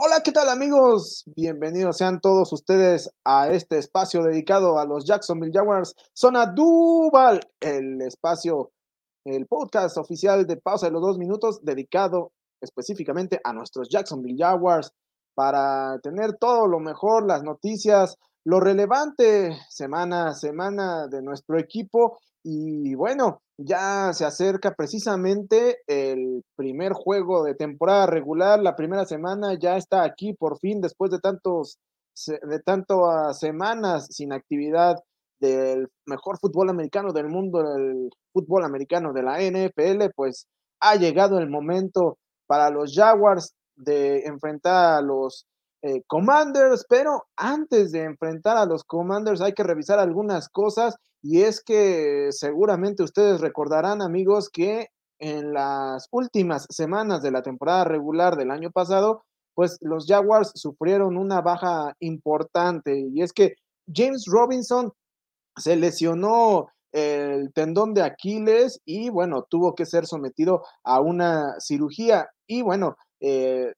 Hola, ¿qué tal amigos? Bienvenidos sean todos ustedes a este espacio dedicado a los Jacksonville Jaguars. Zona Duval, el espacio, el podcast oficial de pausa de los dos minutos dedicado específicamente a nuestros Jacksonville Jaguars para tener todo lo mejor, las noticias, lo relevante semana a semana de nuestro equipo y bueno, ya se acerca precisamente el primer juego de temporada regular, la primera semana ya está aquí por fin después de tantos de tantas semanas sin actividad del mejor fútbol americano del mundo, el fútbol americano de la NFL, pues ha llegado el momento para los Jaguars de enfrentar a los eh, Commanders, pero antes de enfrentar a los Commanders hay que revisar algunas cosas y es que seguramente ustedes recordarán amigos que en las últimas semanas de la temporada regular del año pasado, pues los Jaguars sufrieron una baja importante y es que James Robinson se lesionó el tendón de Aquiles y bueno, tuvo que ser sometido a una cirugía. Y bueno, eh,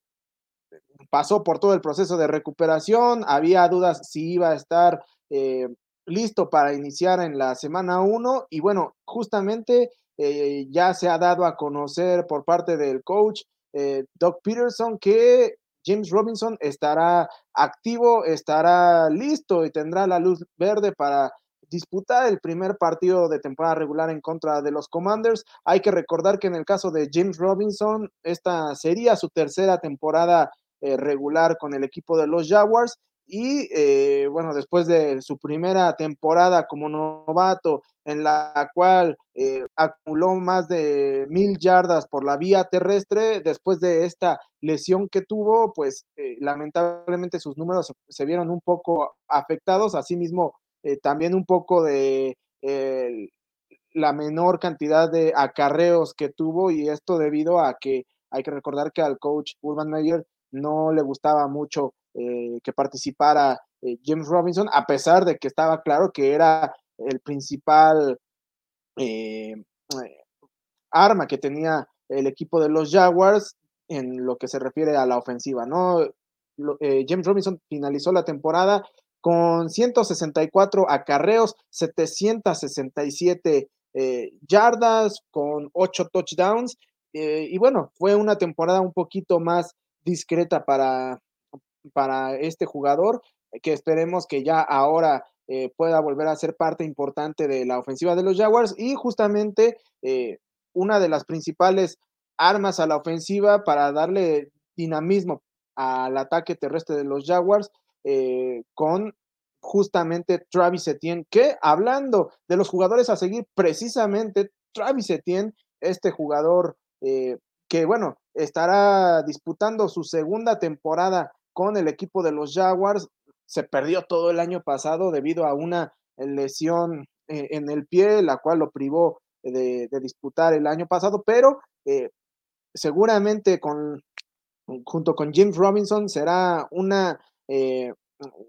pasó por todo el proceso de recuperación, había dudas si iba a estar eh, listo para iniciar en la semana 1 y bueno, justamente eh, ya se ha dado a conocer por parte del coach eh, Doug Peterson que James Robinson estará activo, estará listo y tendrá la luz verde para disputar el primer partido de temporada regular en contra de los Commanders. Hay que recordar que en el caso de James Robinson, esta sería su tercera temporada eh, regular con el equipo de los Jaguars. Y eh, bueno, después de su primera temporada como novato, en la cual eh, acumuló más de mil yardas por la vía terrestre, después de esta lesión que tuvo, pues lamentablemente sus números se, vieron un poco afectados, asimismo también un poco de la menor cantidad de acarreos que tuvo y esto debido a que hay que recordar que al coach Urban Meyer no le gustaba mucho eh, que participara eh, James Robinson, a pesar de que estaba claro que era el principal eh, arma que tenía el equipo de los Jaguars en lo que se refiere a la ofensiva, ¿no? James Robinson finalizó la temporada con 164 acarreos, 767 yardas, con 8 touchdowns. y bueno, fue una temporada un poquito más discreta para, para este jugador, que esperemos que ya ahora eh, pueda volver a ser parte importante de la ofensiva de los Jaguars y justamente eh, una de las principales armas a la ofensiva para darle dinamismo al ataque terrestre de los Jaguars eh, con justamente Travis Etienne, que hablando de los jugadores a seguir, precisamente Travis Etienne, este jugador que bueno, estará disputando su segunda temporada con el equipo de los Jaguars. Se perdió todo el año pasado debido a una lesión eh, en el pie, la cual lo privó de, disputar el año pasado, pero eh, seguramente con, junto con James Robinson será una, eh,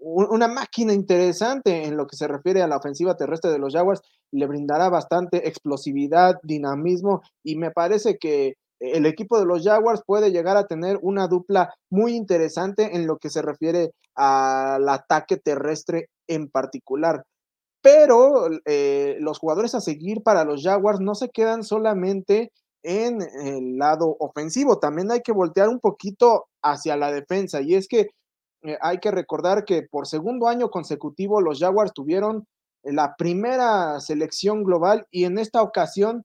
una máquina interesante en lo que se refiere a la ofensiva terrestre de los Jaguars. Le brindará bastante explosividad, dinamismo y me parece que el equipo de los Jaguars puede llegar a tener una dupla muy interesante en lo que se refiere al ataque terrestre en particular. Pero eh, los jugadores a seguir para los Jaguars no se quedan solamente en el lado ofensivo, también hay que voltear un poquito hacia la defensa. Y es que eh, hay que recordar que por segundo año consecutivo los Jaguars tuvieron la primera selección global y en esta ocasión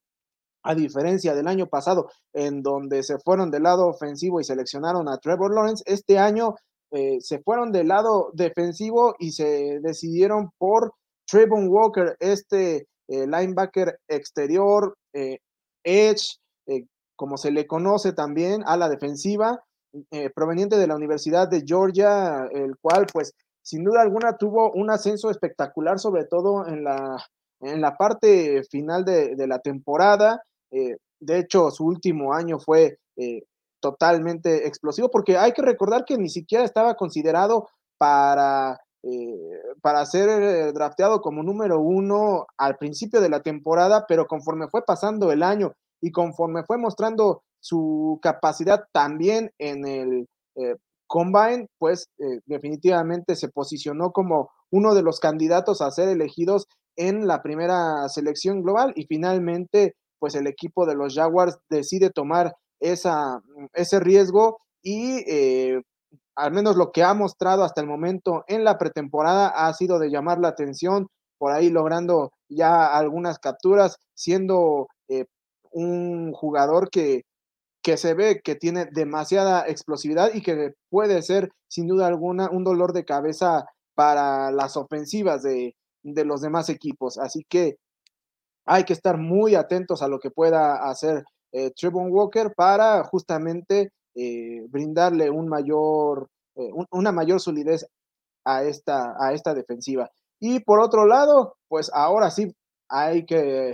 a diferencia del año pasado, en donde se fueron del lado ofensivo y seleccionaron a Trevor Lawrence, este año eh, se fueron del lado defensivo y se decidieron por Trevon Walker, este eh, linebacker exterior, eh, edge, como se le conoce también a la defensiva, proveniente de la Universidad de Georgia, el cual pues sin duda alguna tuvo un ascenso espectacular, sobre todo en la, en la parte final de la temporada. Eh, de hecho, su último año fue eh, totalmente explosivo, porque hay que recordar que ni siquiera estaba considerado para, eh, para ser drafteado como número uno al principio de la temporada, pero conforme fue pasando el año y conforme fue mostrando su capacidad también en el Combine, pues definitivamente se posicionó como uno de los candidatos a ser elegidos en la primera selección global y finalmente pues el equipo de los Jaguars decide tomar esa, ese riesgo y eh, al menos lo que ha mostrado hasta el momento en la pretemporada ha sido de llamar la atención, por ahí logrando ya algunas capturas, siendo eh, un jugador que, que se ve que tiene demasiada explosividad y que puede ser sin duda alguna un dolor de cabeza para las ofensivas de, de los demás equipos. Así que hay que estar muy atentos a lo que pueda hacer eh, Walker para justamente eh, brindarle un mayor, eh, una mayor solidez a esta, a esta defensiva. Y por otro lado, pues ahora sí hay que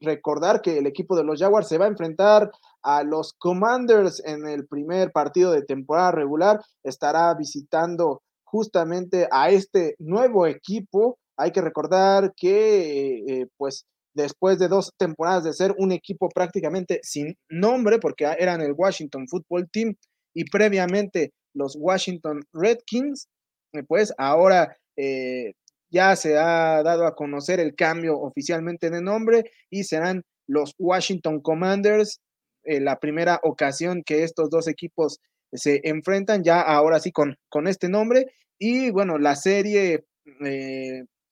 recordar que el equipo de los Jaguars se va a enfrentar a los Commanders en el primer partido de temporada regular. Estará visitando justamente a este nuevo equipo. Hay que recordar que, pues, después de dos temporadas de ser un equipo prácticamente sin nombre, porque eran el Washington Football Team y previamente los Washington Redskins, eh, pues ahora eh, ya se ha dado a conocer el cambio oficialmente de nombre y serán los Washington Commanders, eh, la primera ocasión que estos dos equipos se enfrentan, ya ahora sí con, con este nombre. Y bueno, la serie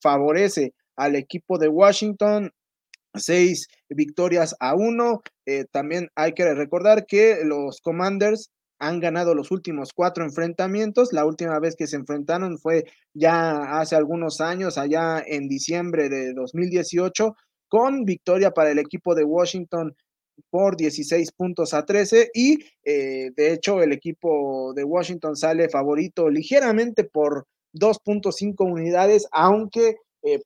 favorece al equipo de Washington seis victorias a uno. Eh, también hay que recordar que los Commanders han ganado los últimos cuatro enfrentamientos. La última vez que se enfrentaron fue ya hace algunos años, allá en diciembre de 2018, con victoria para el equipo de Washington por 16 puntos a 13 y eh, de hecho el equipo de Washington sale favorito ligeramente por 2.5 unidades, aunque eh,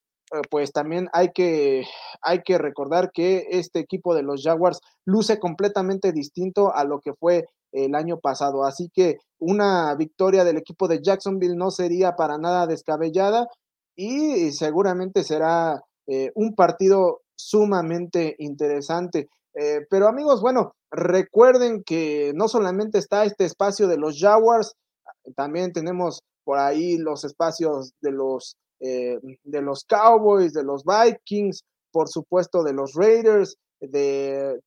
pues también hay que, hay que recordar que este equipo de los Jaguars luce completamente distinto a lo que fue el año pasado. Así que una victoria del equipo de Jacksonville no sería para nada descabellada y seguramente será eh, un partido sumamente interesante. Eh, pero amigos, bueno, recuerden que no solamente está este espacio de los Jaguars, también tenemos por ahí los espacios de los eh, de los Cowboys, de los Vikings, por supuesto de los Raiders, de,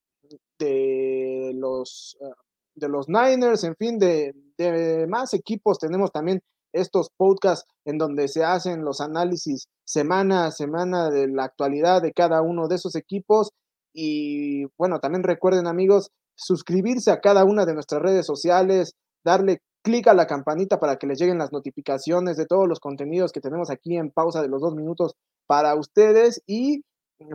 de, los, eh, de los Niners, en fin, de, de más equipos. Tenemos también estos podcasts en donde se hacen los análisis semana a semana de la actualidad de cada uno de esos equipos. Y bueno, también recuerden amigos, suscribirse a cada una de nuestras redes sociales, darle clic a la campanita para que les lleguen las notificaciones de todos los contenidos que tenemos aquí en pausa de los dos minutos para ustedes y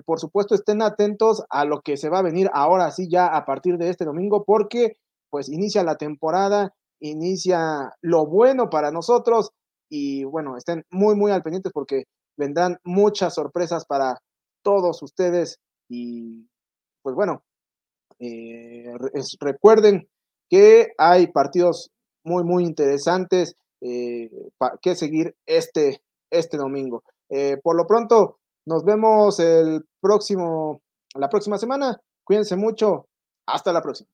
por supuesto estén atentos a lo que se va a venir ahora sí ya a partir de este domingo porque pues inicia la temporada, inicia lo bueno para nosotros y bueno, estén muy muy al pendientes porque vendrán muchas sorpresas para todos ustedes y pues bueno, eh, recuerden que hay partidos muy, muy interesantes eh, que seguir este, este domingo. Eh, por lo pronto, nos vemos el próximo, la próxima semana. Cuídense mucho. Hasta la próxima.